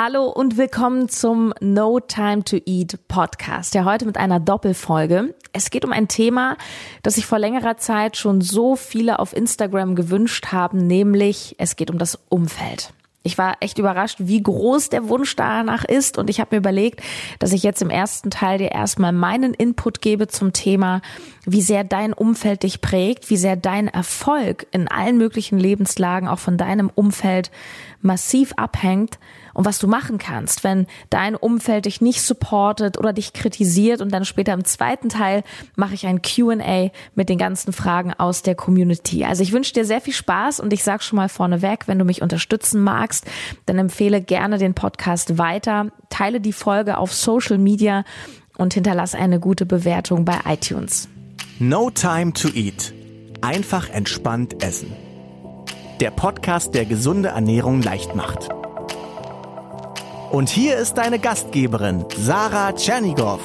Hallo und willkommen zum No Time to Eat Podcast. Ja, heute mit einer Doppelfolge. Es geht um ein Thema, das sich vor längerer Zeit schon so viele auf Instagram gewünscht haben, nämlich es geht um das Umfeld. Ich war echt überrascht, wie groß der Wunsch danach ist. Und ich habe mir überlegt, dass ich jetzt im ersten Teil dir erstmal meinen Input gebe zum Thema, wie sehr dein Umfeld dich prägt, wie sehr dein Erfolg in allen möglichen Lebenslagen auch von deinem Umfeld massiv abhängt und was du machen kannst, wenn dein Umfeld dich nicht supportet oder dich kritisiert. Und dann später im zweiten Teil mache ich ein QA mit den ganzen Fragen aus der Community. Also ich wünsche dir sehr viel Spaß und ich sage schon mal vorneweg, wenn du mich unterstützen magst, dann empfehle gerne den Podcast weiter, teile die Folge auf Social Media und hinterlasse eine gute Bewertung bei iTunes. No Time to Eat. Einfach entspannt essen. Der Podcast, der gesunde Ernährung leicht macht. Und hier ist deine Gastgeberin, Sarah Tschernigow.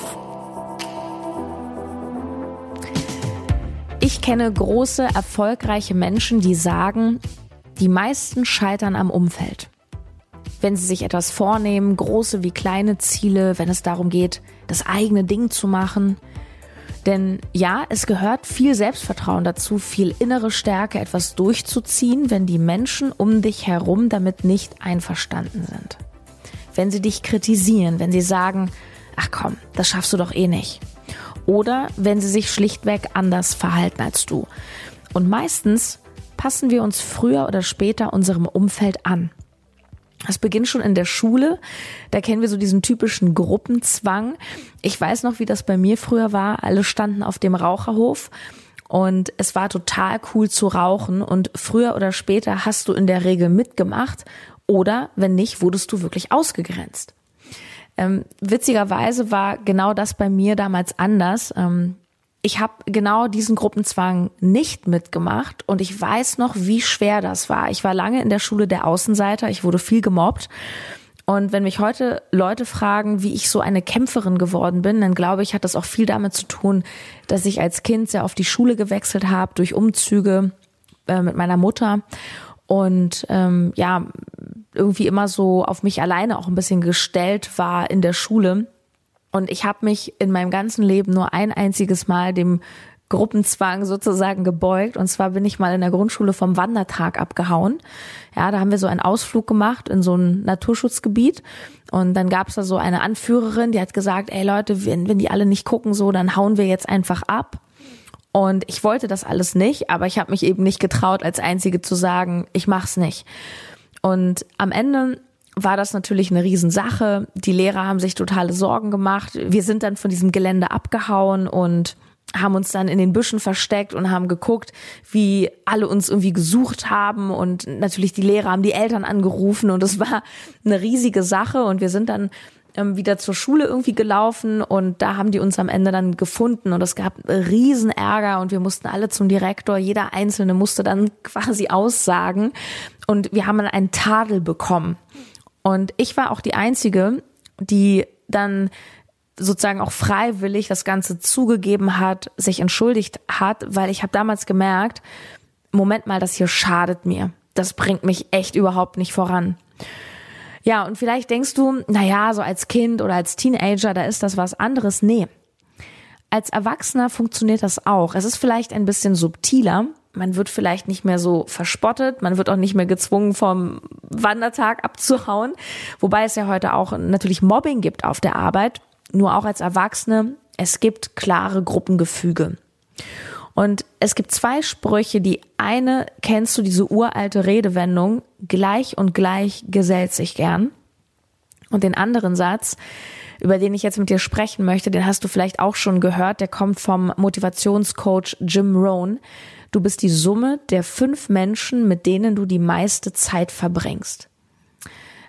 Ich kenne große, erfolgreiche Menschen, die sagen, die meisten scheitern am Umfeld. Wenn sie sich etwas vornehmen, große wie kleine Ziele, wenn es darum geht, das eigene Ding zu machen. Denn ja, es gehört viel Selbstvertrauen dazu, viel innere Stärke, etwas durchzuziehen, wenn die Menschen um dich herum damit nicht einverstanden sind wenn sie dich kritisieren, wenn sie sagen, ach komm, das schaffst du doch eh nicht. Oder wenn sie sich schlichtweg anders verhalten als du. Und meistens passen wir uns früher oder später unserem Umfeld an. Das beginnt schon in der Schule. Da kennen wir so diesen typischen Gruppenzwang. Ich weiß noch, wie das bei mir früher war. Alle standen auf dem Raucherhof und es war total cool zu rauchen. Und früher oder später hast du in der Regel mitgemacht oder wenn nicht, wurdest du wirklich ausgegrenzt. Ähm, witzigerweise war genau das bei mir damals anders. Ähm, ich habe genau diesen Gruppenzwang nicht mitgemacht und ich weiß noch, wie schwer das war. Ich war lange in der Schule der Außenseiter, ich wurde viel gemobbt. Und wenn mich heute Leute fragen, wie ich so eine Kämpferin geworden bin, dann glaube ich, hat das auch viel damit zu tun, dass ich als Kind sehr auf die Schule gewechselt habe durch Umzüge äh, mit meiner Mutter und ähm, ja irgendwie immer so auf mich alleine auch ein bisschen gestellt war in der Schule. Und ich habe mich in meinem ganzen Leben nur ein einziges Mal dem Gruppenzwang sozusagen gebeugt. Und zwar bin ich mal in der Grundschule vom Wandertag abgehauen. Ja, da haben wir so einen Ausflug gemacht in so ein Naturschutzgebiet. Und dann gab's da so eine Anführerin, die hat gesagt, ey Leute, wenn, wenn die alle nicht gucken so, dann hauen wir jetzt einfach ab. Und ich wollte das alles nicht, aber ich habe mich eben nicht getraut, als Einzige zu sagen, ich mach's nicht. Und am Ende war das natürlich eine Riesensache. Die Lehrer haben sich totale Sorgen gemacht. Wir sind dann von diesem Gelände abgehauen und haben uns dann in den Büschen versteckt und haben geguckt, wie alle uns irgendwie gesucht haben und natürlich die Lehrer haben die Eltern angerufen und es war eine riesige Sache und wir sind dann ähm, wieder zur Schule irgendwie gelaufen und da haben die uns am Ende dann gefunden und es gab riesen Ärger und wir mussten alle zum Direktor, jeder Einzelne musste dann quasi aussagen und wir haben dann einen Tadel bekommen. Und ich war auch die Einzige, die dann sozusagen auch freiwillig das Ganze zugegeben hat, sich entschuldigt hat, weil ich habe damals gemerkt, Moment mal, das hier schadet mir. Das bringt mich echt überhaupt nicht voran. Ja, und vielleicht denkst du, na ja, so als Kind oder als Teenager, da ist das was anderes. Nee. Als Erwachsener funktioniert das auch. Es ist vielleicht ein bisschen subtiler. Man wird vielleicht nicht mehr so verspottet. Man wird auch nicht mehr gezwungen, vom Wandertag abzuhauen. Wobei es ja heute auch natürlich Mobbing gibt auf der Arbeit. Nur auch als Erwachsene. Es gibt klare Gruppengefüge. Und es gibt zwei Sprüche. Die eine kennst du, diese uralte Redewendung, gleich und gleich gesellt sich gern. Und den anderen Satz, über den ich jetzt mit dir sprechen möchte, den hast du vielleicht auch schon gehört, der kommt vom Motivationscoach Jim Rohn. Du bist die Summe der fünf Menschen, mit denen du die meiste Zeit verbringst.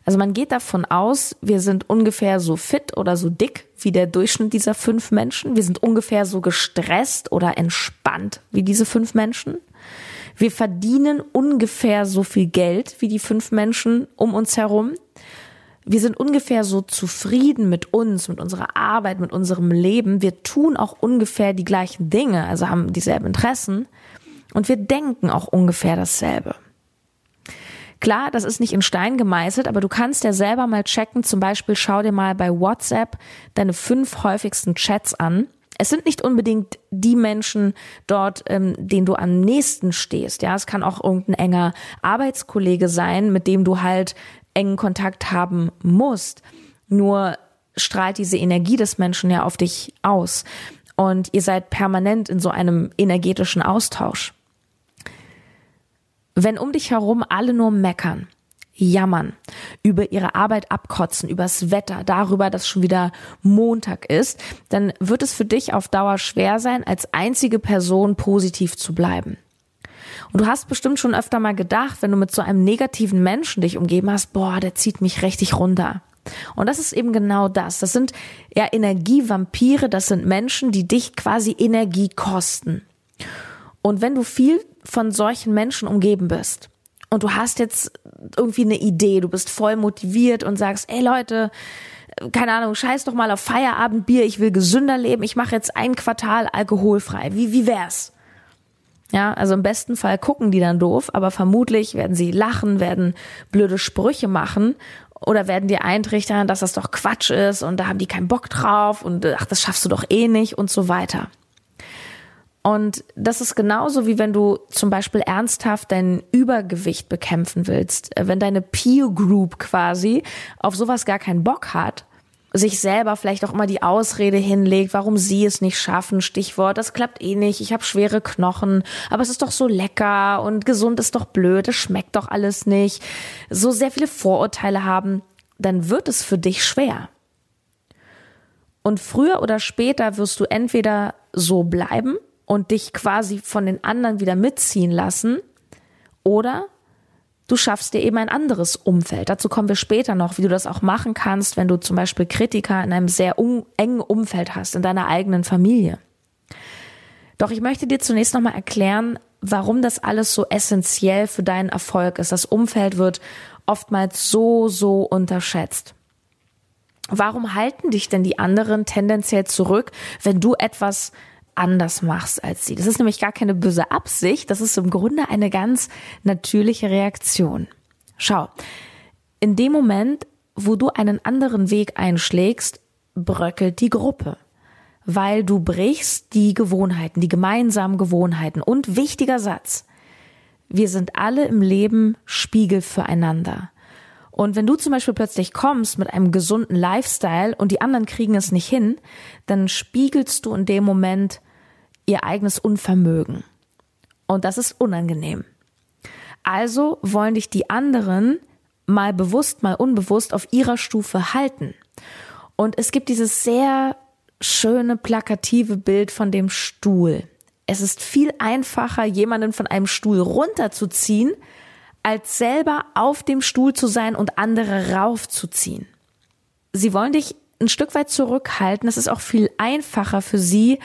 Also man geht davon aus, wir sind ungefähr so fit oder so dick wie der Durchschnitt dieser fünf Menschen. Wir sind ungefähr so gestresst oder entspannt wie diese fünf Menschen. Wir verdienen ungefähr so viel Geld wie die fünf Menschen um uns herum. Wir sind ungefähr so zufrieden mit uns, mit unserer Arbeit, mit unserem Leben. Wir tun auch ungefähr die gleichen Dinge, also haben dieselben Interessen. Und wir denken auch ungefähr dasselbe. Klar, das ist nicht in Stein gemeißelt, aber du kannst ja selber mal checken. Zum Beispiel schau dir mal bei WhatsApp deine fünf häufigsten Chats an. Es sind nicht unbedingt die Menschen dort, ähm, denen du am nächsten stehst. Ja, es kann auch irgendein enger Arbeitskollege sein, mit dem du halt engen Kontakt haben musst. Nur strahlt diese Energie des Menschen ja auf dich aus. Und ihr seid permanent in so einem energetischen Austausch. Wenn um dich herum alle nur meckern, jammern, über ihre Arbeit abkotzen, übers Wetter, darüber, dass schon wieder Montag ist, dann wird es für dich auf Dauer schwer sein, als einzige Person positiv zu bleiben. Und du hast bestimmt schon öfter mal gedacht, wenn du mit so einem negativen Menschen dich umgeben hast, boah, der zieht mich richtig runter. Und das ist eben genau das. Das sind ja Energievampire, das sind Menschen, die dich quasi Energie kosten. Und wenn du viel von solchen Menschen umgeben bist und du hast jetzt irgendwie eine Idee, du bist voll motiviert und sagst, ey Leute, keine Ahnung, scheiß doch mal auf Feierabendbier, ich will gesünder leben, ich mache jetzt ein Quartal alkoholfrei. Wie, wie wär's? Ja, also im besten Fall gucken die dann doof, aber vermutlich werden sie lachen, werden blöde Sprüche machen oder werden dir eintrichtern, dass das doch Quatsch ist und da haben die keinen Bock drauf und ach, das schaffst du doch eh nicht und so weiter. Und das ist genauso wie wenn du zum Beispiel ernsthaft dein Übergewicht bekämpfen willst. Wenn deine Peer Group quasi auf sowas gar keinen Bock hat sich selber vielleicht auch immer die Ausrede hinlegt, warum sie es nicht schaffen. Stichwort, das klappt eh nicht, ich habe schwere Knochen, aber es ist doch so lecker und gesund ist doch blöd, es schmeckt doch alles nicht. So sehr viele Vorurteile haben, dann wird es für dich schwer. Und früher oder später wirst du entweder so bleiben und dich quasi von den anderen wieder mitziehen lassen oder du schaffst dir eben ein anderes Umfeld. Dazu kommen wir später noch, wie du das auch machen kannst, wenn du zum Beispiel Kritiker in einem sehr engen Umfeld hast, in deiner eigenen Familie. Doch ich möchte dir zunächst nochmal erklären, warum das alles so essentiell für deinen Erfolg ist. Das Umfeld wird oftmals so, so unterschätzt. Warum halten dich denn die anderen tendenziell zurück, wenn du etwas anders machst als sie. Das ist nämlich gar keine böse Absicht, das ist im Grunde eine ganz natürliche Reaktion. Schau, in dem Moment, wo du einen anderen Weg einschlägst, bröckelt die Gruppe, weil du brichst die Gewohnheiten, die gemeinsamen Gewohnheiten. Und wichtiger Satz, wir sind alle im Leben Spiegel füreinander. Und wenn du zum Beispiel plötzlich kommst mit einem gesunden Lifestyle und die anderen kriegen es nicht hin, dann spiegelst du in dem Moment ihr eigenes Unvermögen. Und das ist unangenehm. Also wollen dich die anderen mal bewusst, mal unbewusst auf ihrer Stufe halten. Und es gibt dieses sehr schöne, plakative Bild von dem Stuhl. Es ist viel einfacher, jemanden von einem Stuhl runterzuziehen, als selber auf dem Stuhl zu sein und andere raufzuziehen. Sie wollen dich ein Stück weit zurückhalten. Es ist auch viel einfacher für sie,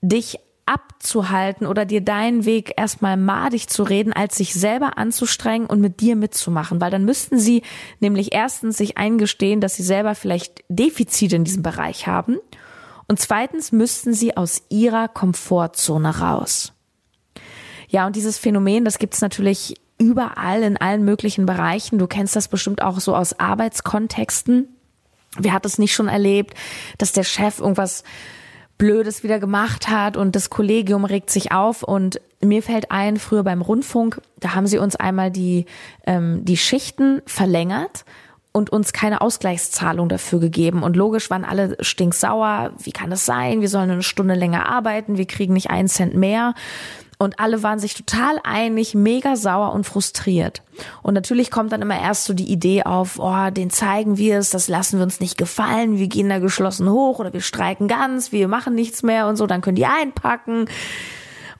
dich abzuhalten oder dir deinen Weg erstmal madig zu reden, als sich selber anzustrengen und mit dir mitzumachen, weil dann müssten sie nämlich erstens sich eingestehen, dass sie selber vielleicht Defizite in diesem Bereich haben und zweitens müssten sie aus ihrer Komfortzone raus. Ja, und dieses Phänomen, das gibt's natürlich überall in allen möglichen Bereichen. Du kennst das bestimmt auch so aus Arbeitskontexten. Wer hat es nicht schon erlebt, dass der Chef irgendwas Blödes wieder gemacht hat und das Kollegium regt sich auf und mir fällt ein, früher beim Rundfunk, da haben sie uns einmal die, ähm, die Schichten verlängert und uns keine Ausgleichszahlung dafür gegeben. Und logisch waren alle stinksauer. Wie kann das sein? Wir sollen eine Stunde länger arbeiten. Wir kriegen nicht einen Cent mehr. Und alle waren sich total einig, mega sauer und frustriert. Und natürlich kommt dann immer erst so die Idee auf, oh, den zeigen wir es, das lassen wir uns nicht gefallen, wir gehen da geschlossen hoch oder wir streiken ganz, wir machen nichts mehr und so, dann können die einpacken.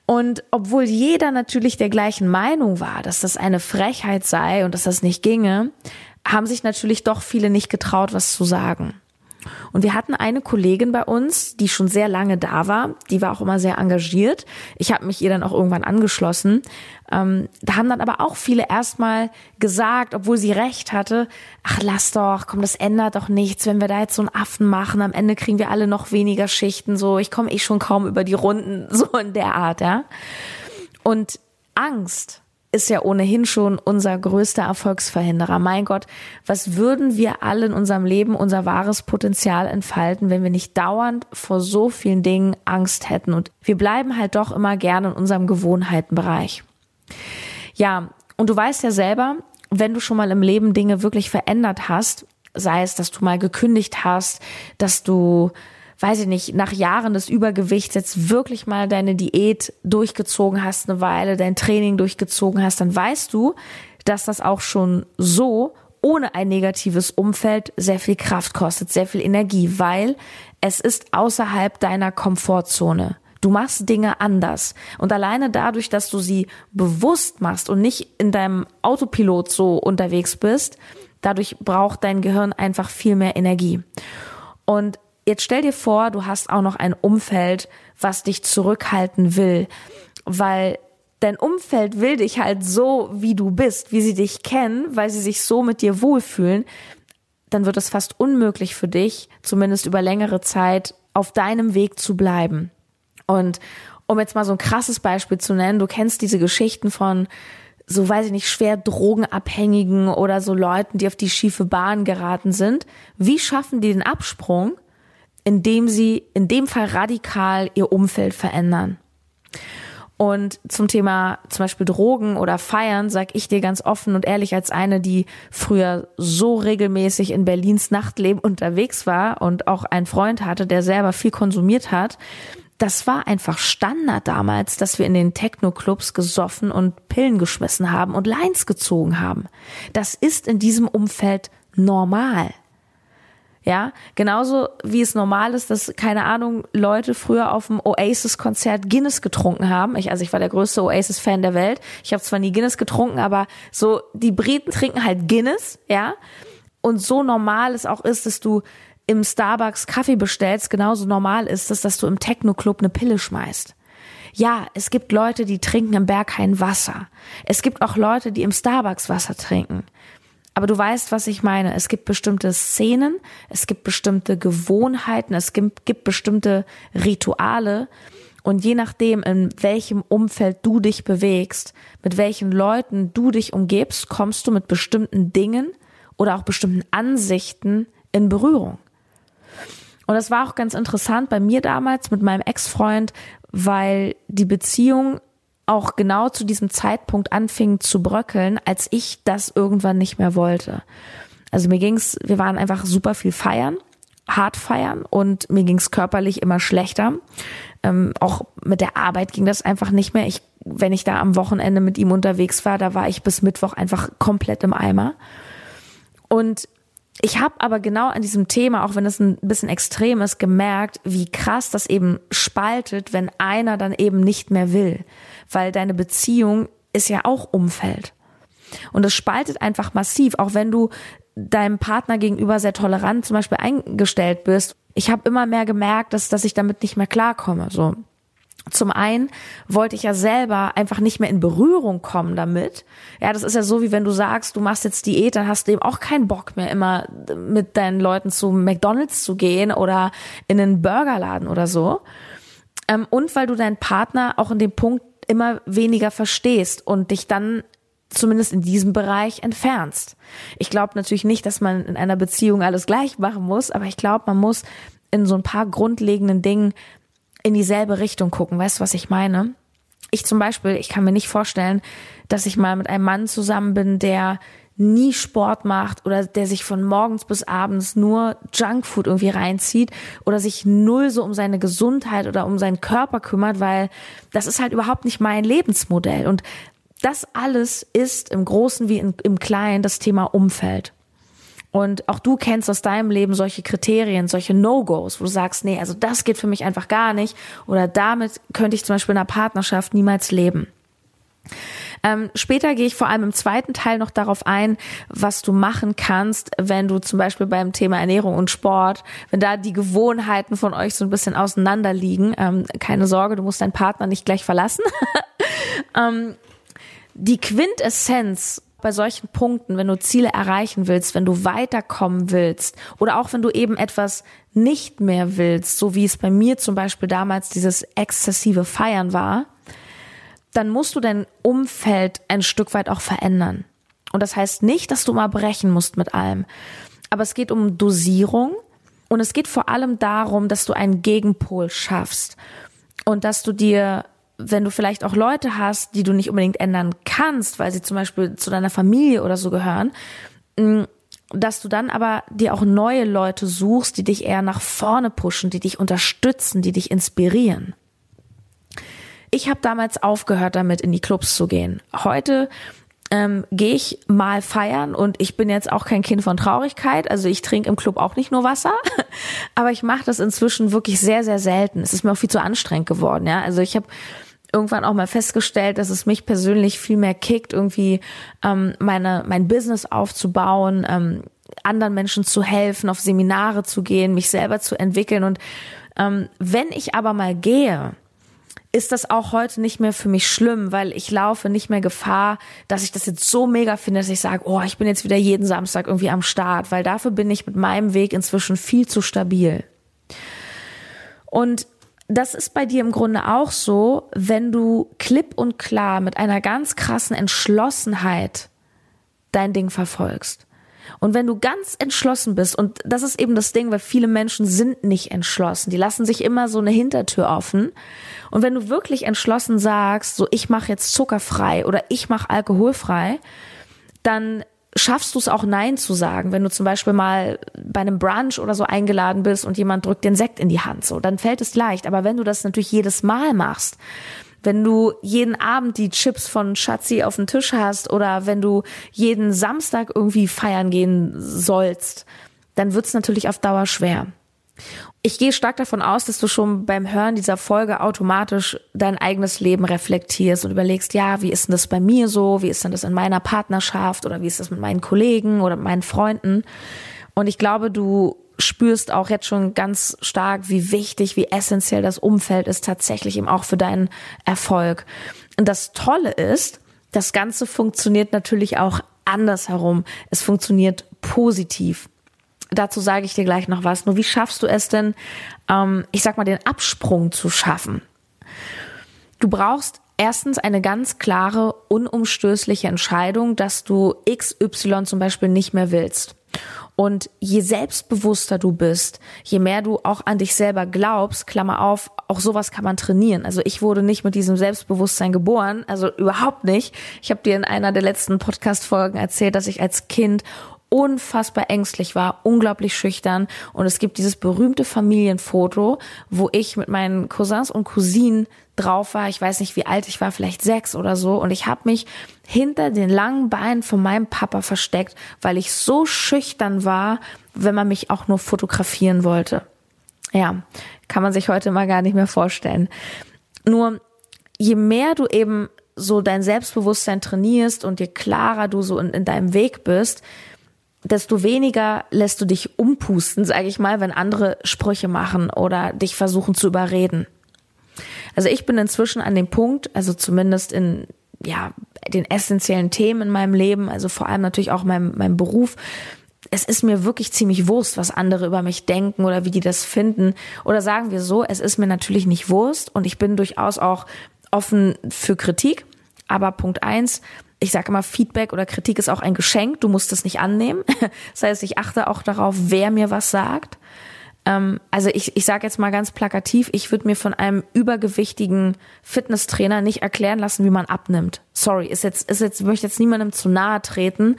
Und obwohl jeder natürlich der gleichen Meinung war, dass das eine Frechheit sei und dass das nicht ginge, haben sich natürlich doch viele nicht getraut, was zu sagen. Und wir hatten eine Kollegin bei uns, die schon sehr lange da war. Die war auch immer sehr engagiert. Ich habe mich ihr dann auch irgendwann angeschlossen. Ähm, da haben dann aber auch viele erstmal gesagt, obwohl sie recht hatte, ach lass doch, komm, das ändert doch nichts, wenn wir da jetzt so einen Affen machen. Am Ende kriegen wir alle noch weniger Schichten. So, ich komme eh schon kaum über die Runden, so in der Art, ja. Und Angst ist ja ohnehin schon unser größter Erfolgsverhinderer. Mein Gott, was würden wir alle in unserem Leben unser wahres Potenzial entfalten, wenn wir nicht dauernd vor so vielen Dingen Angst hätten? Und wir bleiben halt doch immer gerne in unserem Gewohnheitenbereich. Ja, und du weißt ja selber, wenn du schon mal im Leben Dinge wirklich verändert hast, sei es, dass du mal gekündigt hast, dass du weiß ich nicht, nach Jahren des Übergewichts jetzt wirklich mal deine Diät durchgezogen hast, eine Weile dein Training durchgezogen hast, dann weißt du, dass das auch schon so ohne ein negatives Umfeld sehr viel Kraft kostet, sehr viel Energie, weil es ist außerhalb deiner Komfortzone. Du machst Dinge anders. Und alleine dadurch, dass du sie bewusst machst und nicht in deinem Autopilot so unterwegs bist, dadurch braucht dein Gehirn einfach viel mehr Energie. Und Jetzt stell dir vor, du hast auch noch ein Umfeld, was dich zurückhalten will, weil dein Umfeld will dich halt so, wie du bist, wie sie dich kennen, weil sie sich so mit dir wohlfühlen, dann wird es fast unmöglich für dich, zumindest über längere Zeit, auf deinem Weg zu bleiben. Und um jetzt mal so ein krasses Beispiel zu nennen, du kennst diese Geschichten von so weiß ich nicht, schwer Drogenabhängigen oder so Leuten, die auf die schiefe Bahn geraten sind. Wie schaffen die den Absprung? Indem sie in dem Fall radikal ihr Umfeld verändern. Und zum Thema zum Beispiel Drogen oder Feiern sag ich dir ganz offen und ehrlich als eine, die früher so regelmäßig in Berlins Nachtleben unterwegs war und auch einen Freund hatte, der selber viel konsumiert hat. Das war einfach Standard damals, dass wir in den Techno-Clubs gesoffen und Pillen geschmissen haben und Lines gezogen haben. Das ist in diesem Umfeld normal. Ja, genauso wie es normal ist, dass, keine Ahnung, Leute früher auf dem Oasis-Konzert Guinness getrunken haben. Ich, also ich war der größte Oasis-Fan der Welt. Ich habe zwar nie Guinness getrunken, aber so, die Briten trinken halt Guinness, ja. Und so normal es auch ist, dass du im Starbucks Kaffee bestellst, genauso normal ist es, dass du im Techno-Club eine Pille schmeißt. Ja, es gibt Leute, die trinken im Berg kein Wasser. Es gibt auch Leute, die im Starbucks Wasser trinken. Aber du weißt, was ich meine. Es gibt bestimmte Szenen, es gibt bestimmte Gewohnheiten, es gibt, gibt bestimmte Rituale. Und je nachdem, in welchem Umfeld du dich bewegst, mit welchen Leuten du dich umgebst, kommst du mit bestimmten Dingen oder auch bestimmten Ansichten in Berührung. Und das war auch ganz interessant bei mir damals mit meinem Ex-Freund, weil die Beziehung auch genau zu diesem Zeitpunkt anfing zu bröckeln, als ich das irgendwann nicht mehr wollte. Also mir ging's, wir waren einfach super viel feiern, hart feiern und mir ging's körperlich immer schlechter. Ähm, auch mit der Arbeit ging das einfach nicht mehr. Ich, wenn ich da am Wochenende mit ihm unterwegs war, da war ich bis Mittwoch einfach komplett im Eimer. Und ich habe aber genau an diesem Thema, auch wenn es ein bisschen extrem ist, gemerkt, wie krass das eben spaltet, wenn einer dann eben nicht mehr will. Weil deine Beziehung ist ja auch Umfeld. Und es spaltet einfach massiv, auch wenn du deinem Partner gegenüber sehr tolerant zum Beispiel eingestellt bist. Ich habe immer mehr gemerkt, dass, dass ich damit nicht mehr klarkomme. So. Zum einen wollte ich ja selber einfach nicht mehr in Berührung kommen damit. Ja, das ist ja so, wie wenn du sagst, du machst jetzt Diät, dann hast du eben auch keinen Bock mehr, immer mit deinen Leuten zu McDonalds zu gehen oder in einen Burgerladen oder so. Ähm, und weil du deinen Partner auch in dem Punkt immer weniger verstehst und dich dann zumindest in diesem Bereich entfernst. Ich glaube natürlich nicht, dass man in einer Beziehung alles gleich machen muss, aber ich glaube, man muss in so ein paar grundlegenden Dingen in dieselbe Richtung gucken. Weißt du, was ich meine? Ich zum Beispiel, ich kann mir nicht vorstellen, dass ich mal mit einem Mann zusammen bin, der nie Sport macht oder der sich von morgens bis abends nur Junkfood irgendwie reinzieht oder sich null so um seine Gesundheit oder um seinen Körper kümmert, weil das ist halt überhaupt nicht mein Lebensmodell. Und das alles ist im Großen wie im Kleinen das Thema Umfeld. Und auch du kennst aus deinem Leben solche Kriterien, solche No-Gos, wo du sagst, nee, also das geht für mich einfach gar nicht. Oder damit könnte ich zum Beispiel in einer Partnerschaft niemals leben. Ähm, später gehe ich vor allem im zweiten Teil noch darauf ein, was du machen kannst, wenn du zum Beispiel beim Thema Ernährung und Sport, wenn da die Gewohnheiten von euch so ein bisschen auseinander liegen. Ähm, keine Sorge, du musst deinen Partner nicht gleich verlassen. ähm, die Quintessenz bei solchen Punkten, wenn du Ziele erreichen willst, wenn du weiterkommen willst oder auch wenn du eben etwas nicht mehr willst, so wie es bei mir zum Beispiel damals dieses exzessive Feiern war, dann musst du dein Umfeld ein Stück weit auch verändern. Und das heißt nicht, dass du mal brechen musst mit allem. Aber es geht um Dosierung und es geht vor allem darum, dass du einen Gegenpol schaffst und dass du dir, wenn du vielleicht auch Leute hast, die du nicht unbedingt ändern kannst, weil sie zum Beispiel zu deiner Familie oder so gehören, mm, dass du dann aber dir auch neue Leute suchst, die dich eher nach vorne pushen, die dich unterstützen, die dich inspirieren. Ich habe damals aufgehört damit, in die Clubs zu gehen. Heute ähm, gehe ich mal feiern und ich bin jetzt auch kein Kind von Traurigkeit. Also ich trinke im Club auch nicht nur Wasser, aber ich mache das inzwischen wirklich sehr, sehr selten. Es ist mir auch viel zu anstrengend geworden. Ja, also ich habe irgendwann auch mal festgestellt, dass es mich persönlich viel mehr kickt, irgendwie ähm, meine mein Business aufzubauen, ähm, anderen Menschen zu helfen, auf Seminare zu gehen, mich selber zu entwickeln. Und ähm, wenn ich aber mal gehe, ist das auch heute nicht mehr für mich schlimm, weil ich laufe nicht mehr Gefahr, dass ich das jetzt so mega finde, dass ich sage, oh, ich bin jetzt wieder jeden Samstag irgendwie am Start, weil dafür bin ich mit meinem Weg inzwischen viel zu stabil. Und das ist bei dir im Grunde auch so, wenn du klipp und klar mit einer ganz krassen Entschlossenheit dein Ding verfolgst. Und wenn du ganz entschlossen bist, und das ist eben das Ding, weil viele Menschen sind nicht entschlossen, die lassen sich immer so eine Hintertür offen. Und wenn du wirklich entschlossen sagst, so ich mache jetzt zuckerfrei oder ich mache alkoholfrei, dann schaffst du es auch Nein zu sagen, wenn du zum Beispiel mal bei einem Brunch oder so eingeladen bist und jemand drückt den Sekt in die Hand, so, dann fällt es leicht. Aber wenn du das natürlich jedes Mal machst, wenn du jeden Abend die Chips von Schatzi auf dem Tisch hast oder wenn du jeden Samstag irgendwie feiern gehen sollst, dann wird es natürlich auf Dauer schwer. Ich gehe stark davon aus, dass du schon beim Hören dieser Folge automatisch dein eigenes Leben reflektierst und überlegst, ja, wie ist denn das bei mir so? Wie ist denn das in meiner Partnerschaft oder wie ist das mit meinen Kollegen oder meinen Freunden? Und ich glaube, du spürst auch jetzt schon ganz stark, wie wichtig, wie essentiell das Umfeld ist tatsächlich eben auch für deinen Erfolg. Und das Tolle ist, das Ganze funktioniert natürlich auch andersherum. Es funktioniert positiv. Dazu sage ich dir gleich noch was. Nur wie schaffst du es denn, ähm, ich sag mal, den Absprung zu schaffen? Du brauchst erstens eine ganz klare, unumstößliche Entscheidung, dass du XY zum Beispiel nicht mehr willst. Und je selbstbewusster du bist, je mehr du auch an dich selber glaubst, Klammer auf, auch sowas kann man trainieren. Also ich wurde nicht mit diesem Selbstbewusstsein geboren, also überhaupt nicht. Ich habe dir in einer der letzten Podcast-Folgen erzählt, dass ich als Kind unfassbar ängstlich war, unglaublich schüchtern. Und es gibt dieses berühmte Familienfoto, wo ich mit meinen Cousins und Cousinen drauf war. Ich weiß nicht, wie alt ich war, vielleicht sechs oder so. Und ich habe mich hinter den langen Beinen von meinem Papa versteckt, weil ich so schüchtern war, wenn man mich auch nur fotografieren wollte. Ja, kann man sich heute mal gar nicht mehr vorstellen. Nur je mehr du eben so dein Selbstbewusstsein trainierst und je klarer du so in, in deinem Weg bist, desto weniger lässt du dich umpusten, sage ich mal, wenn andere Sprüche machen oder dich versuchen zu überreden. Also ich bin inzwischen an dem Punkt, also zumindest in ja den essentiellen Themen in meinem Leben, also vor allem natürlich auch meinem, meinem Beruf, es ist mir wirklich ziemlich Wurst, was andere über mich denken oder wie die das finden. Oder sagen wir so, es ist mir natürlich nicht Wurst und ich bin durchaus auch offen für Kritik. Aber Punkt eins, ich sage immer, Feedback oder Kritik ist auch ein Geschenk. Du musst es nicht annehmen. Das heißt, ich achte auch darauf, wer mir was sagt. Ähm, also ich, ich sage jetzt mal ganz plakativ, ich würde mir von einem übergewichtigen Fitnesstrainer nicht erklären lassen, wie man abnimmt. Sorry, ist jetzt, ist jetzt, möchte jetzt niemandem zu nahe treten,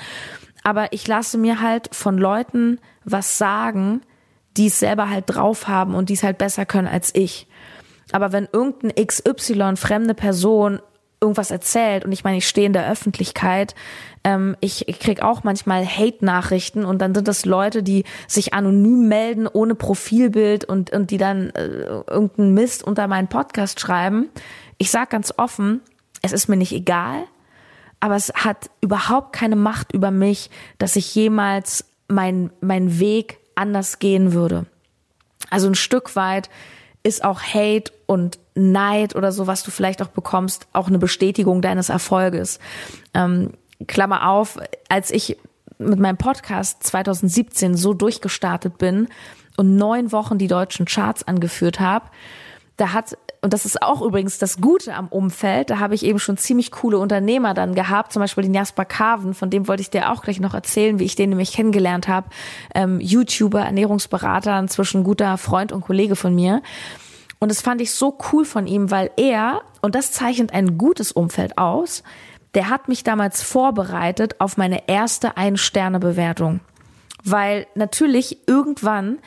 aber ich lasse mir halt von Leuten was sagen, die es selber halt drauf haben und die es halt besser können als ich. Aber wenn irgendein XY fremde Person irgendwas erzählt und ich meine, ich stehe in der Öffentlichkeit, ähm, ich, ich krieg auch manchmal Hate-Nachrichten und dann sind das Leute, die sich anonym melden, ohne Profilbild und, und die dann äh, irgendeinen Mist unter meinen Podcast schreiben. Ich sag ganz offen, es ist mir nicht egal, aber es hat überhaupt keine Macht über mich, dass ich jemals mein, mein Weg anders gehen würde. Also ein Stück weit ist auch Hate und Neid oder so, was du vielleicht auch bekommst, auch eine Bestätigung deines Erfolges. Ähm, Klammer auf, als ich mit meinem Podcast 2017 so durchgestartet bin und neun Wochen die deutschen Charts angeführt habe, da hat und das ist auch übrigens das Gute am Umfeld, da habe ich eben schon ziemlich coole Unternehmer dann gehabt, zum Beispiel den Jasper Carven, von dem wollte ich dir auch gleich noch erzählen, wie ich den nämlich kennengelernt habe. Ähm, YouTuber, Ernährungsberater, inzwischen guter Freund und Kollege von mir. Und das fand ich so cool von ihm, weil er, und das zeichnet ein gutes Umfeld aus, der hat mich damals vorbereitet auf meine erste Ein-Sterne-Bewertung. Weil natürlich irgendwann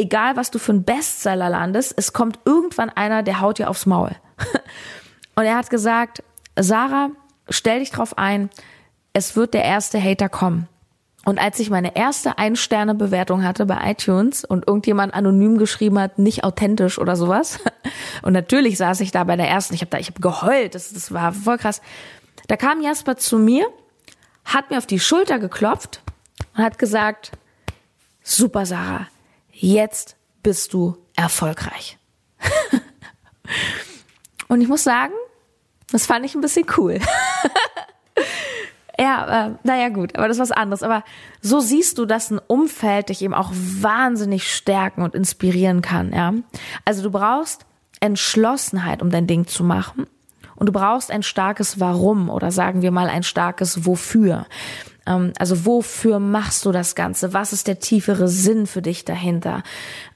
egal was du für ein Bestseller landest, es kommt irgendwann einer, der haut dir aufs Maul. Und er hat gesagt, Sarah, stell dich drauf ein, es wird der erste Hater kommen. Und als ich meine erste Ein-Sterne-Bewertung hatte bei iTunes und irgendjemand anonym geschrieben hat, nicht authentisch oder sowas, und natürlich saß ich da bei der ersten, ich habe da, ich habe geheult, das, das war voll krass. Da kam Jasper zu mir, hat mir auf die Schulter geklopft und hat gesagt, super Sarah, jetzt bist du erfolgreich. Und ich muss sagen, das fand ich ein bisschen cool. ja, äh, naja gut, aber das ist was anderes. Aber so siehst du, dass ein Umfeld dich eben auch wahnsinnig stärken und inspirieren kann. Ja, also du brauchst Entschlossenheit, um dein Ding zu machen. Und du brauchst ein starkes Warum oder sagen wir mal ein starkes Wofür. Ähm, also wofür machst du das Ganze? Was ist der tiefere Sinn für dich dahinter?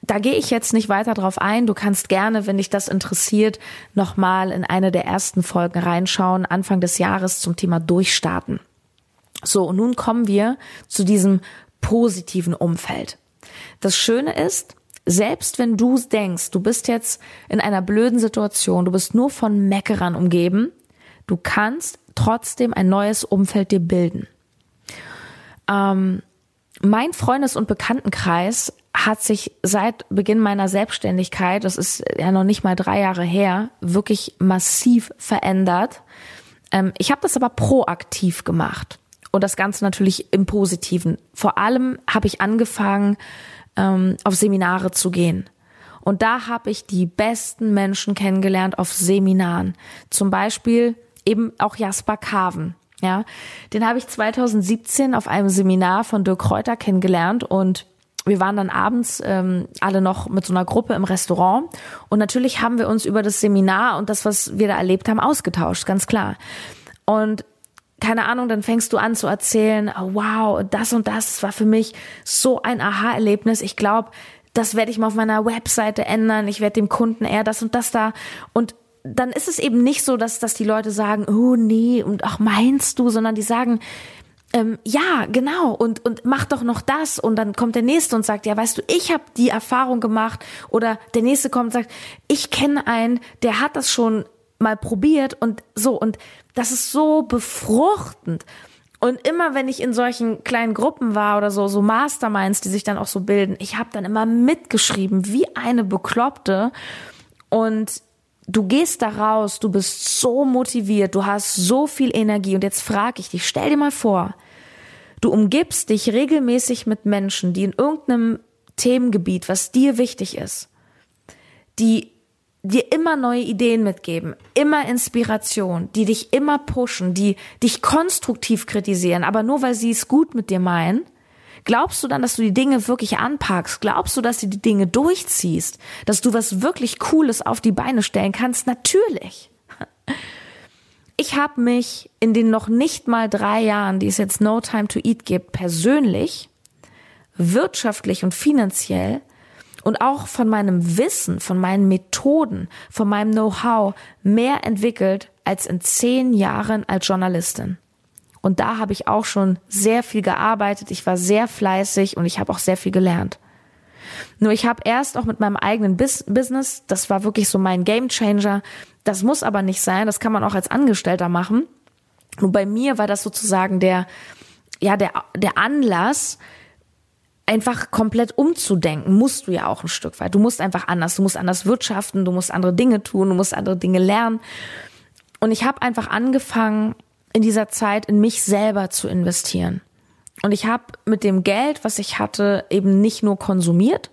Da gehe ich jetzt nicht weiter drauf ein. Du kannst gerne, wenn dich das interessiert, nochmal in eine der ersten Folgen reinschauen, Anfang des Jahres zum Thema Durchstarten. So, und nun kommen wir zu diesem positiven Umfeld. Das Schöne ist, selbst wenn du denkst, du bist jetzt in einer blöden Situation, du bist nur von Meckerern umgeben, du kannst trotzdem ein neues Umfeld dir bilden. Ähm, mein Freundes- und Bekanntenkreis hat sich seit Beginn meiner Selbstständigkeit, das ist ja noch nicht mal drei Jahre her, wirklich massiv verändert. Ähm, ich habe das aber proaktiv gemacht und das Ganze natürlich im Positiven. Vor allem habe ich angefangen, ähm, auf Seminare zu gehen. Und da habe ich die besten Menschen kennengelernt auf Seminaren. Zum Beispiel eben auch Jasper Carven. Ja, den habe ich 2017 auf einem Seminar von Dirk Kräuter kennengelernt und wir waren dann abends ähm, alle noch mit so einer Gruppe im Restaurant und natürlich haben wir uns über das Seminar und das, was wir da erlebt haben, ausgetauscht, ganz klar. Und keine Ahnung, dann fängst du an zu erzählen, oh, wow, das und das war für mich so ein Aha-Erlebnis. Ich glaube, das werde ich mal auf meiner Webseite ändern. Ich werde dem Kunden eher das und das da. Und dann ist es eben nicht so, dass, dass die Leute sagen, oh nee, und ach meinst du, sondern die sagen, ähm, ja, genau, und, und mach doch noch das. Und dann kommt der Nächste und sagt, ja, weißt du, ich habe die Erfahrung gemacht. Oder der Nächste kommt und sagt, ich kenne einen, der hat das schon mal probiert und so. Und das ist so befruchtend. Und immer wenn ich in solchen kleinen Gruppen war oder so, so Masterminds, die sich dann auch so bilden, ich habe dann immer mitgeschrieben, wie eine Bekloppte. Und du gehst da raus, du bist so motiviert, du hast so viel Energie. Und jetzt frage ich dich, stell dir mal vor, du umgibst dich regelmäßig mit Menschen, die in irgendeinem Themengebiet, was dir wichtig ist, die dir immer neue Ideen mitgeben, immer Inspiration, die dich immer pushen, die dich konstruktiv kritisieren, aber nur weil sie es gut mit dir meinen, Glaubst du dann, dass du die Dinge wirklich anpackst? Glaubst du, dass du die Dinge durchziehst? Dass du was wirklich Cooles auf die Beine stellen kannst? Natürlich. Ich habe mich in den noch nicht mal drei Jahren, die es jetzt No Time to Eat gibt, persönlich, wirtschaftlich und finanziell und auch von meinem Wissen, von meinen Methoden, von meinem Know-how mehr entwickelt als in zehn Jahren als Journalistin. Und da habe ich auch schon sehr viel gearbeitet. Ich war sehr fleißig und ich habe auch sehr viel gelernt. Nur ich habe erst auch mit meinem eigenen Bis Business, das war wirklich so mein Game Changer. Das muss aber nicht sein, das kann man auch als Angestellter machen. Nur bei mir war das sozusagen der, ja, der, der Anlass, einfach komplett umzudenken, musst du ja auch ein Stück weit. Du musst einfach anders, du musst anders wirtschaften, du musst andere Dinge tun, du musst andere Dinge lernen. Und ich habe einfach angefangen, in dieser Zeit in mich selber zu investieren. Und ich habe mit dem Geld, was ich hatte, eben nicht nur konsumiert.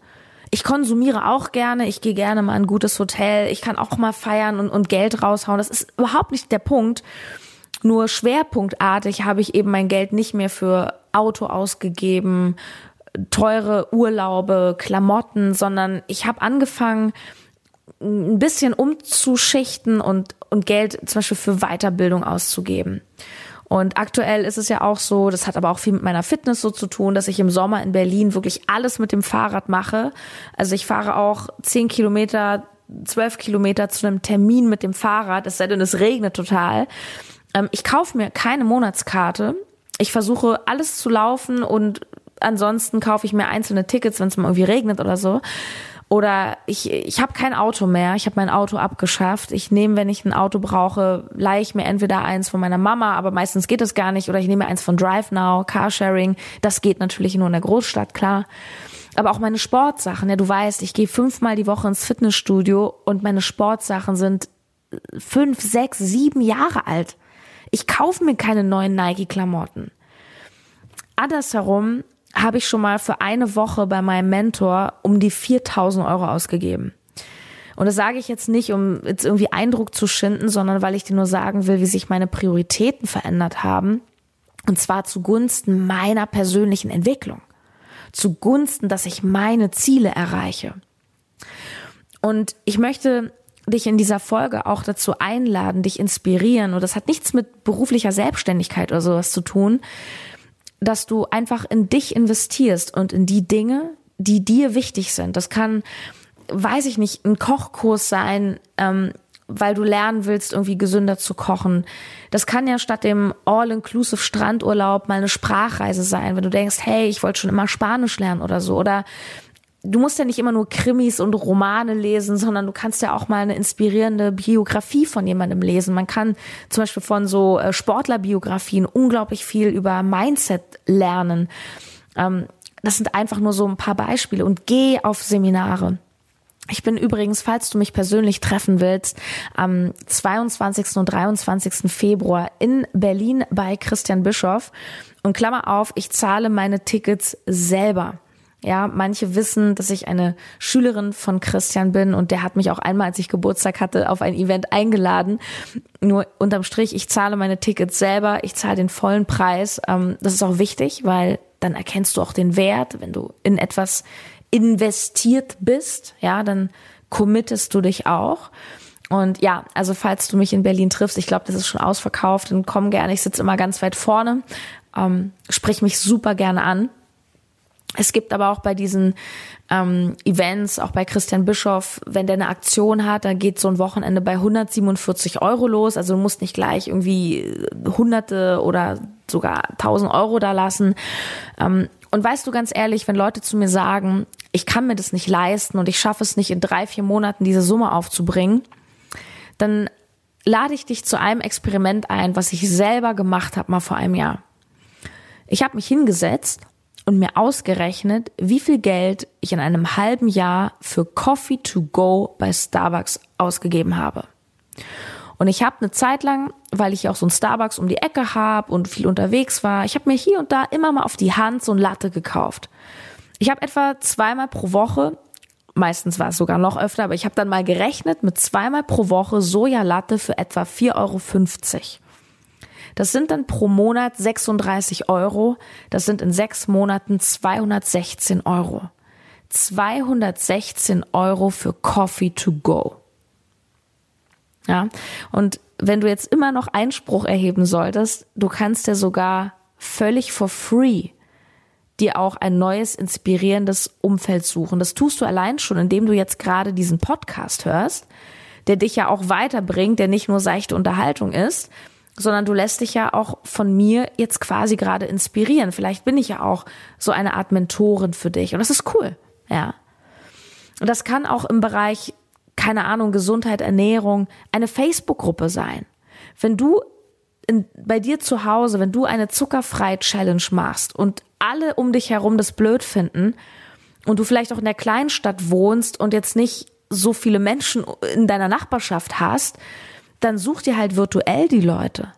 Ich konsumiere auch gerne, ich gehe gerne mal in ein gutes Hotel, ich kann auch mal feiern und, und Geld raushauen. Das ist überhaupt nicht der Punkt. Nur schwerpunktartig habe ich eben mein Geld nicht mehr für Auto ausgegeben, teure Urlaube, Klamotten, sondern ich habe angefangen, ein bisschen umzuschichten und, und Geld zum Beispiel für Weiterbildung auszugeben. Und aktuell ist es ja auch so, das hat aber auch viel mit meiner Fitness so zu tun, dass ich im Sommer in Berlin wirklich alles mit dem Fahrrad mache. Also ich fahre auch zehn Kilometer, zwölf Kilometer zu einem Termin mit dem Fahrrad, es sei denn, es regnet total. Ähm, ich kaufe mir keine Monatskarte. Ich versuche alles zu laufen und ansonsten kaufe ich mir einzelne Tickets, wenn es mal irgendwie regnet oder so. Oder ich, ich habe kein Auto mehr, ich habe mein Auto abgeschafft. Ich nehme, wenn ich ein Auto brauche, leihe ich mir entweder eins von meiner Mama, aber meistens geht das gar nicht. Oder ich nehme eins von DriveNow, Carsharing. Das geht natürlich nur in der Großstadt, klar. Aber auch meine Sportsachen. Ja, du weißt, ich gehe fünfmal die Woche ins Fitnessstudio und meine Sportsachen sind fünf, sechs, sieben Jahre alt. Ich kaufe mir keine neuen Nike-Klamotten. Andersherum habe ich schon mal für eine Woche bei meinem Mentor um die 4000 Euro ausgegeben. Und das sage ich jetzt nicht, um jetzt irgendwie Eindruck zu schinden, sondern weil ich dir nur sagen will, wie sich meine Prioritäten verändert haben. Und zwar zugunsten meiner persönlichen Entwicklung. Zugunsten, dass ich meine Ziele erreiche. Und ich möchte dich in dieser Folge auch dazu einladen, dich inspirieren. Und das hat nichts mit beruflicher Selbstständigkeit oder sowas zu tun, dass du einfach in dich investierst und in die Dinge, die dir wichtig sind. Das kann, weiß ich nicht, ein Kochkurs sein, ähm, weil du lernen willst, irgendwie gesünder zu kochen. Das kann ja statt dem All-Inclusive Strandurlaub mal eine Sprachreise sein, wenn du denkst, hey, ich wollte schon immer Spanisch lernen oder so. Oder du musst ja nicht immer nur Krimis und Romane lesen, sondern du kannst ja auch mal eine inspirierende Biografie von jemandem lesen. Man kann zum Beispiel von so äh, Sportlerbiografien unglaublich viel über Mindset lernen. Ähm, das sind einfach nur so ein paar Beispiele und geh auf Seminare. Ich bin übrigens, falls du mich persönlich treffen willst, am 22. und 23. Februar in Berlin bei Christian Bischoff. Und Klammer auf, ich zahle meine Tickets selber. Ja, manche wissen, dass ich eine Schülerin von Christian bin und der hat mich auch einmal, als ich Geburtstag hatte, auf ein Event eingeladen. Nur unterm Strich, ich zahle meine Tickets selber, ich zahle den vollen Preis. Ähm, das ist auch wichtig, weil dann erkennst du auch den Wert, wenn du in etwas investiert bist, ja, dann committest du dich auch. Und ja, also falls du mich in Berlin triffst, ich glaube, das ist schon ausverkauft, dann komm gerne, ich sitze immer ganz weit vorne. Ähm, sprich mich super gerne an. Es gibt aber auch bei diesen ähm, Events, auch bei Christian Bischoff, wenn der eine Aktion hat, dann geht so ein Wochenende bei 147 Euro los. Also du musst nicht gleich irgendwie Hunderte oder sogar 1000 Euro da lassen. Ähm, und weißt du ganz ehrlich, wenn Leute zu mir sagen, ich kann mir das nicht leisten und ich schaffe es nicht in drei, vier Monaten diese Summe aufzubringen, dann lade ich dich zu einem Experiment ein, was ich selber gemacht habe mal vor einem Jahr. Ich habe mich hingesetzt und mir ausgerechnet, wie viel Geld ich in einem halben Jahr für Coffee to go bei Starbucks ausgegeben habe. Und ich habe eine Zeit lang, weil ich auch so ein Starbucks um die Ecke habe und viel unterwegs war, ich habe mir hier und da immer mal auf die Hand so ein Latte gekauft. Ich habe etwa zweimal pro Woche, meistens war es sogar noch öfter, aber ich habe dann mal gerechnet mit zweimal pro Woche Sojalatte für etwa 4,50 Euro. Das sind dann pro Monat 36 Euro. Das sind in sechs Monaten 216 Euro. 216 Euro für Coffee to go. Ja, und wenn du jetzt immer noch Einspruch erheben solltest, du kannst ja sogar völlig for free dir auch ein neues, inspirierendes Umfeld suchen. Das tust du allein schon, indem du jetzt gerade diesen Podcast hörst, der dich ja auch weiterbringt, der nicht nur seichte Unterhaltung ist, sondern du lässt dich ja auch von mir jetzt quasi gerade inspirieren. Vielleicht bin ich ja auch so eine Art Mentorin für dich und das ist cool, ja. Und das kann auch im Bereich, keine Ahnung, Gesundheit, Ernährung, eine Facebook-Gruppe sein. Wenn du in, bei dir zu Hause, wenn du eine zuckerfrei-Challenge machst und alle um dich herum das blöd finden und du vielleicht auch in der Kleinstadt wohnst und jetzt nicht so viele Menschen in deiner Nachbarschaft hast, dann such dir halt virtuell die Leute.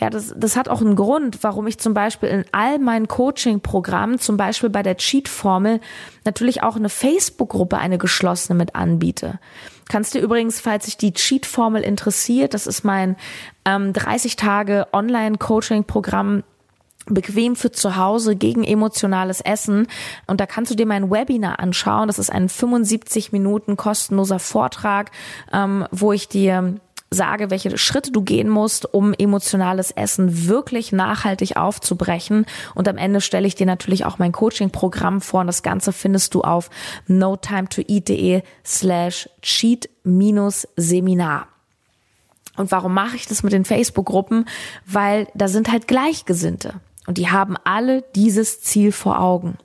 Ja, das, das hat auch einen Grund, warum ich zum Beispiel in all meinen Coaching-Programmen, zum Beispiel bei der Cheat-Formel, natürlich auch eine Facebook-Gruppe, eine geschlossene mit anbiete. Kannst du übrigens, falls sich die Cheat-Formel interessiert, das ist mein ähm, 30 Tage Online-Coaching-Programm, bequem für zu Hause gegen emotionales Essen. Und da kannst du dir mein Webinar anschauen. Das ist ein 75 Minuten kostenloser Vortrag, ähm, wo ich dir sage, welche Schritte du gehen musst, um emotionales Essen wirklich nachhaltig aufzubrechen. Und am Ende stelle ich dir natürlich auch mein Coaching-Programm vor. Und das Ganze findest du auf notimetoeat.de slash cheat-seminar. Und warum mache ich das mit den Facebook-Gruppen? Weil da sind halt Gleichgesinnte. Und die haben alle dieses Ziel vor Augen.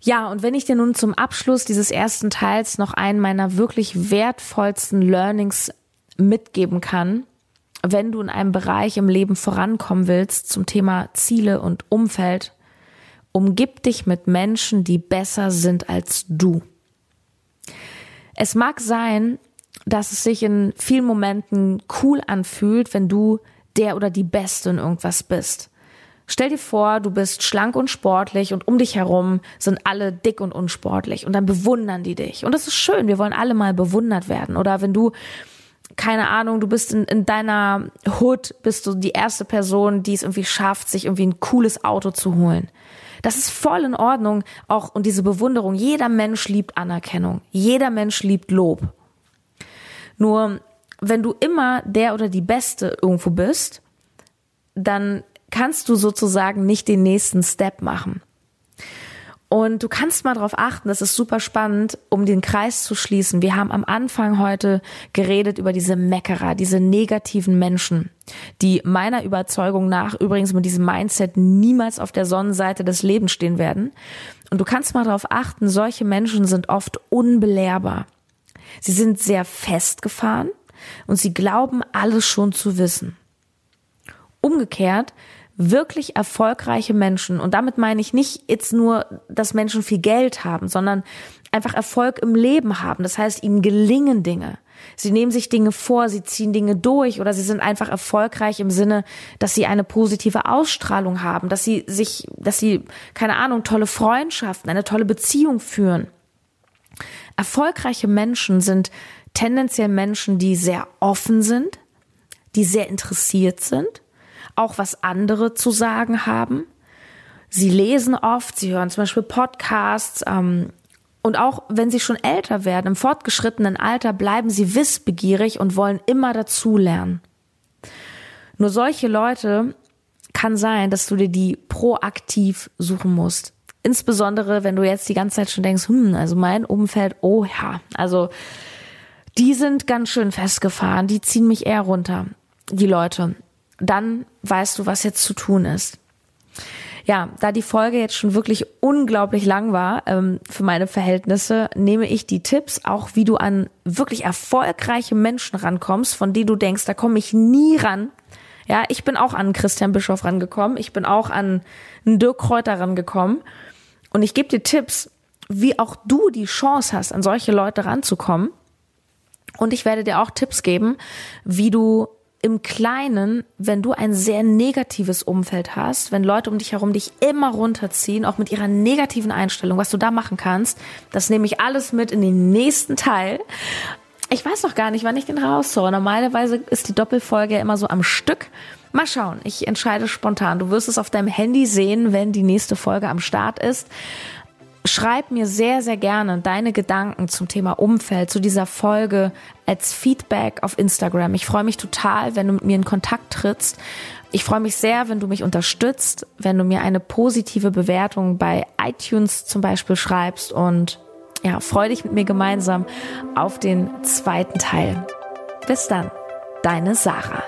Ja, und wenn ich dir nun zum Abschluss dieses ersten Teils noch einen meiner wirklich wertvollsten Learnings mitgeben kann, wenn du in einem Bereich im Leben vorankommen willst zum Thema Ziele und Umfeld, umgib dich mit Menschen, die besser sind als du. Es mag sein, dass es sich in vielen Momenten cool anfühlt, wenn du der oder die Beste in irgendwas bist. Stell dir vor, du bist schlank und sportlich und um dich herum sind alle dick und unsportlich und dann bewundern die dich. Und das ist schön, wir wollen alle mal bewundert werden. Oder wenn du keine Ahnung, du bist in, in deiner Hood, bist du die erste Person, die es irgendwie schafft, sich irgendwie ein cooles Auto zu holen. Das ist voll in Ordnung, auch und diese Bewunderung. Jeder Mensch liebt Anerkennung. Jeder Mensch liebt Lob. Nur, wenn du immer der oder die Beste irgendwo bist, dann kannst du sozusagen nicht den nächsten Step machen. Und du kannst mal darauf achten, das ist super spannend, um den Kreis zu schließen. Wir haben am Anfang heute geredet über diese Meckerer, diese negativen Menschen, die meiner Überzeugung nach übrigens mit diesem Mindset niemals auf der Sonnenseite des Lebens stehen werden. Und du kannst mal darauf achten, solche Menschen sind oft unbelehrbar. Sie sind sehr festgefahren und sie glauben alles schon zu wissen. Umgekehrt wirklich erfolgreiche Menschen, und damit meine ich nicht jetzt nur, dass Menschen viel Geld haben, sondern einfach Erfolg im Leben haben. Das heißt, ihnen gelingen Dinge. Sie nehmen sich Dinge vor, sie ziehen Dinge durch oder sie sind einfach erfolgreich im Sinne, dass sie eine positive Ausstrahlung haben, dass sie sich, dass sie, keine Ahnung, tolle Freundschaften, eine tolle Beziehung führen. Erfolgreiche Menschen sind tendenziell Menschen, die sehr offen sind, die sehr interessiert sind, auch was andere zu sagen haben. Sie lesen oft, sie hören zum Beispiel Podcasts ähm, und auch wenn sie schon älter werden, im fortgeschrittenen Alter, bleiben sie wissbegierig und wollen immer dazulernen. Nur solche Leute kann sein, dass du dir die proaktiv suchen musst. Insbesondere, wenn du jetzt die ganze Zeit schon denkst, hm, also mein Umfeld, oh ja, also die sind ganz schön festgefahren, die ziehen mich eher runter, die Leute dann weißt du, was jetzt zu tun ist. Ja, da die Folge jetzt schon wirklich unglaublich lang war ähm, für meine Verhältnisse, nehme ich die Tipps, auch wie du an wirklich erfolgreiche Menschen rankommst, von denen du denkst, da komme ich nie ran. Ja, ich bin auch an Christian Bischof rangekommen, ich bin auch an Dirk Kräuter rangekommen und ich gebe dir Tipps, wie auch du die Chance hast, an solche Leute ranzukommen. Und ich werde dir auch Tipps geben, wie du im Kleinen, wenn du ein sehr negatives Umfeld hast, wenn Leute um dich herum dich immer runterziehen, auch mit ihrer negativen Einstellung, was du da machen kannst, das nehme ich alles mit in den nächsten Teil. Ich weiß noch gar nicht, wann ich den raushaue. Normalerweise ist die Doppelfolge immer so am Stück. Mal schauen, ich entscheide spontan. Du wirst es auf deinem Handy sehen, wenn die nächste Folge am Start ist. Schreib mir sehr, sehr gerne deine Gedanken zum Thema Umfeld, zu dieser Folge als Feedback auf Instagram. Ich freue mich total, wenn du mit mir in Kontakt trittst. Ich freue mich sehr, wenn du mich unterstützt, wenn du mir eine positive Bewertung bei iTunes zum Beispiel schreibst und ja, freue dich mit mir gemeinsam auf den zweiten Teil. Bis dann, deine Sarah.